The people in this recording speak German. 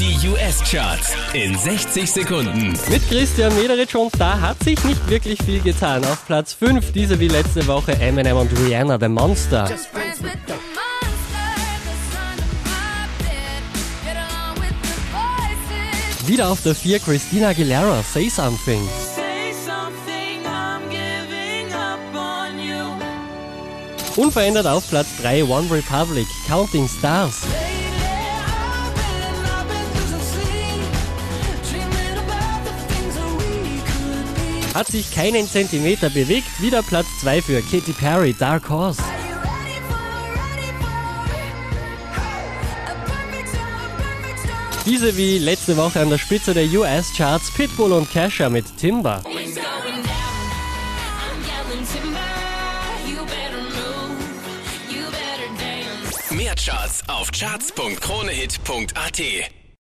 Die US-Charts in 60 Sekunden. Mit Christian Mederitsch und da hat sich nicht wirklich viel getan. Auf Platz 5 diese wie letzte Woche Eminem und Rihanna, The Monster. Friends with the monster, the son of my bed. Get on with the voices. Wieder auf der 4 Christina Aguilera, Say Something. Say something, I'm giving up on you. Unverändert auf Platz 3 One Republic, Counting Stars. Hat sich keinen Zentimeter bewegt. Wieder Platz 2 für Katy Perry, Dark Horse. Diese wie letzte Woche an der Spitze der US-Charts Pitbull und Kesha mit Timber. Mehr Charts auf charts.kronehit.at.